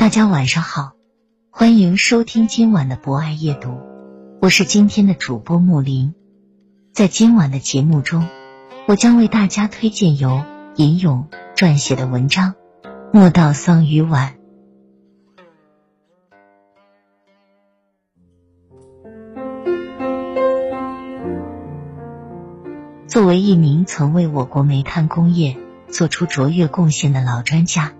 大家晚上好，欢迎收听今晚的博爱夜读，我是今天的主播木林。在今晚的节目中，我将为大家推荐由尹勇撰写的文章《莫道桑榆晚》。作为一名曾为我国煤炭工业做出卓越贡献的老专家。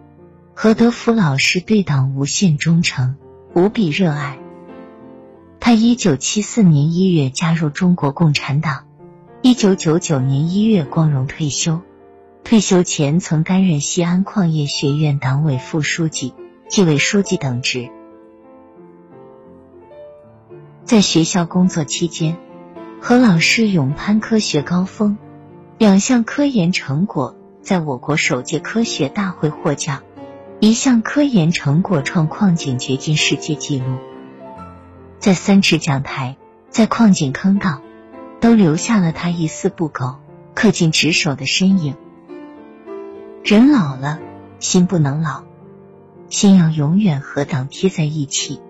何德福老师对党无限忠诚，无比热爱。他一九七四年一月加入中国共产党，一九九九年一月光荣退休。退休前曾担任西安矿业学院党委副书记、纪委书记等职。在学校工作期间，何老师勇攀科学高峰，两项科研成果在我国首届科学大会获奖。一项科研成果创矿井掘进世界纪录，在三尺讲台，在矿井坑道，都留下了他一丝不苟、恪尽职守的身影。人老了，心不能老，心要永远和党贴在一起。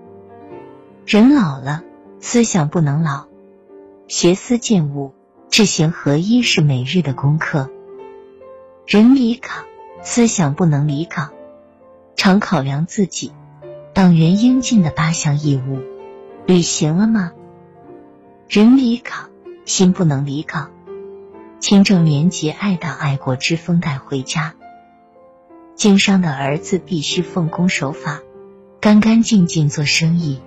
人老了，思想不能老，学思践悟，志行合一是每日的功课。人离岗，思想不能离岗。常考量自己党员应尽的八项义务，履行了吗？人离岗，心不能离岗，清正廉洁、爱党爱国之风带回家。经商的儿子必须奉公守法，干干净净做生意。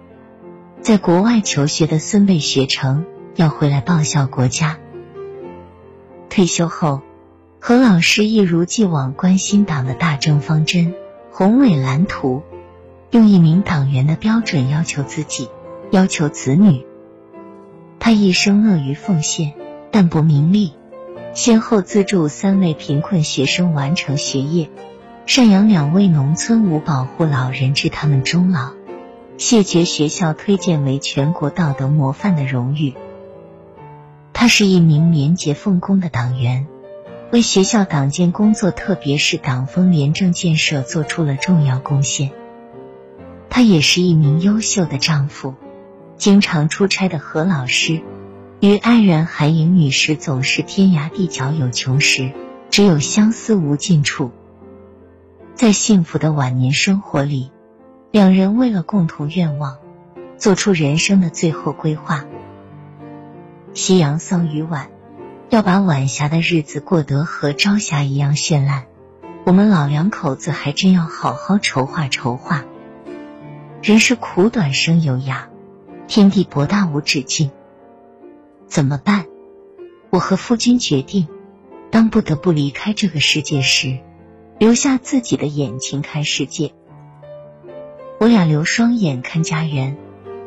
在国外求学的孙辈学成，要回来报效国家。退休后，何老师一如既往关心党的大政方针。宏伟蓝图，用一名党员的标准要求自己，要求子女。他一生乐于奉献，淡泊名利，先后资助三位贫困学生完成学业，赡养两位农村无保护老人至他们终老，谢绝学校推荐为全国道德模范的荣誉。他是一名廉洁奉公的党员。为学校党建工作，特别是党风廉政建设做出了重要贡献。他也是一名优秀的丈夫。经常出差的何老师，与爱人韩颖女士总是天涯地角有穷时，只有相思无尽处。在幸福的晚年生活里，两人为了共同愿望，做出人生的最后规划。夕阳桑榆晚。要把晚霞的日子过得和朝霞一样绚烂，我们老两口子还真要好好筹划筹划。人是苦短生有涯，天地博大无止境，怎么办？我和夫君决定，当不得不离开这个世界时，留下自己的眼睛看世界。我俩留双眼看家园，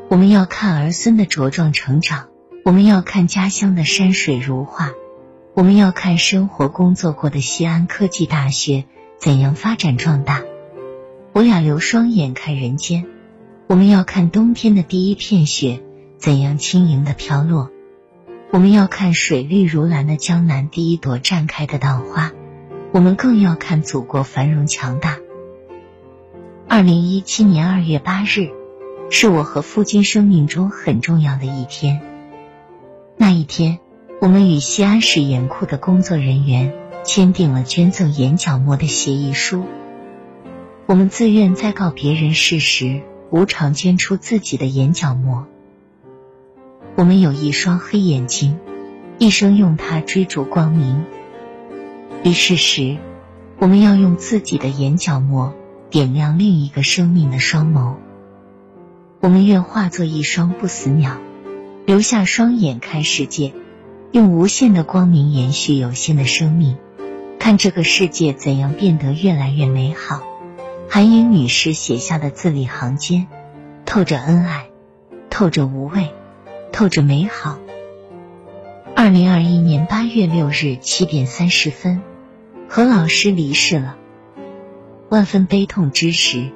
我们要看儿孙的茁壮成长。我们要看家乡的山水如画，我们要看生活工作过的西安科技大学怎样发展壮大。我俩留双眼看人间，我们要看冬天的第一片雪怎样轻盈的飘落。我们要看水绿如蓝的江南第一朵绽开的稻花，我们更要看祖国繁荣强大。二零一七年二月八日，是我和夫君生命中很重要的一天。那一天，我们与西安市盐库的工作人员签订了捐赠眼角膜的协议书。我们自愿在告别人世时无偿捐出自己的眼角膜。我们有一双黑眼睛，一生用它追逐光明。于是时，我们要用自己的眼角膜点亮另一个生命的双眸。我们愿化作一双不死鸟，留下双眼看世界，用无限的光明延续有限的生命，看这个世界怎样变得越来越美好。韩颖女士写下的字里行间，透着恩爱，透着无畏，透着美好。二零二一年八月六日七点三十分，何老师离世了。万分悲痛之时，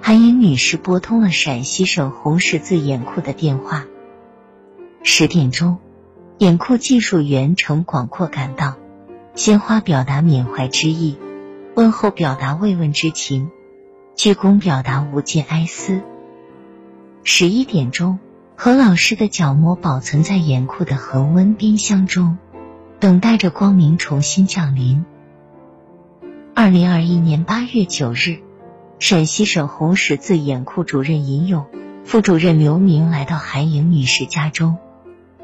韩颖女士拨通了陕西省红十字眼库的电话。十点钟，眼库技术员程广阔赶到，鲜花表达缅怀之意，问候表达慰问之情。鞠躬表达无尽哀思。十一点钟，何老师的角膜保存在严酷的恒温冰箱中，等待着光明重新降临。二零二一年八月九日，陕西省红十字眼库主任尹勇、副主任刘明来到韩颖女士家中，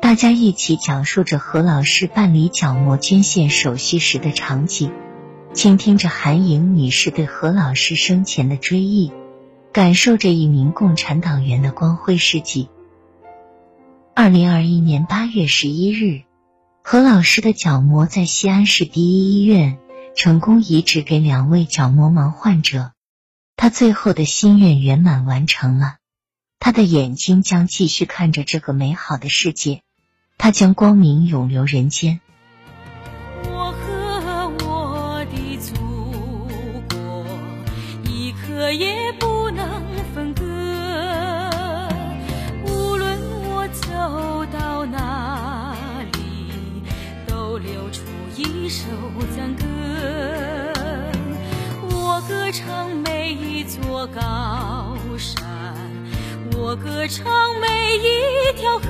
大家一起讲述着何老师办理角膜捐献手续时的场景。倾听着韩颖女士对何老师生前的追忆，感受着一名共产党员的光辉事迹。二零二一年八月十一日，何老师的角膜在西安市第一医院成功移植给两位角膜盲患者，他最后的心愿圆满完成了，他的眼睛将继续看着这个美好的世界，他将光明永留人间。我和我的祖国，一刻也不能分割。无论我走到哪里，都流出一首赞歌。我歌唱每一座高山，我歌唱每一条河，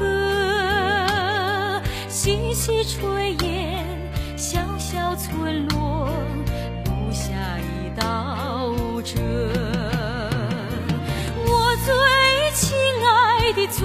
细细炊烟，小小村落，留下一道辙。我最亲爱的祖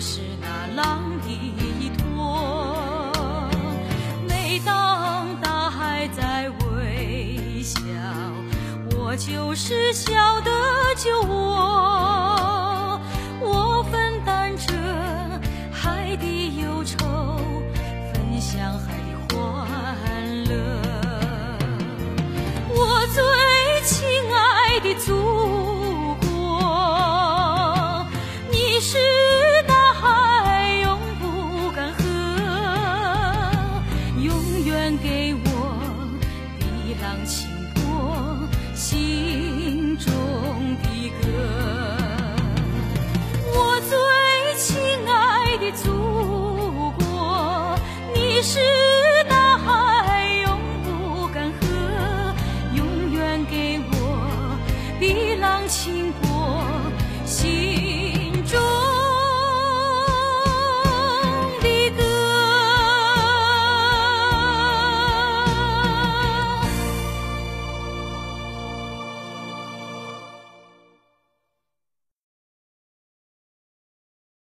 是那浪的依托。每当大海在微笑，我就是笑的酒窝。我给我碧浪清波心中的歌。我最亲爱的祖国你是大海永不干涸永远给我碧浪清波心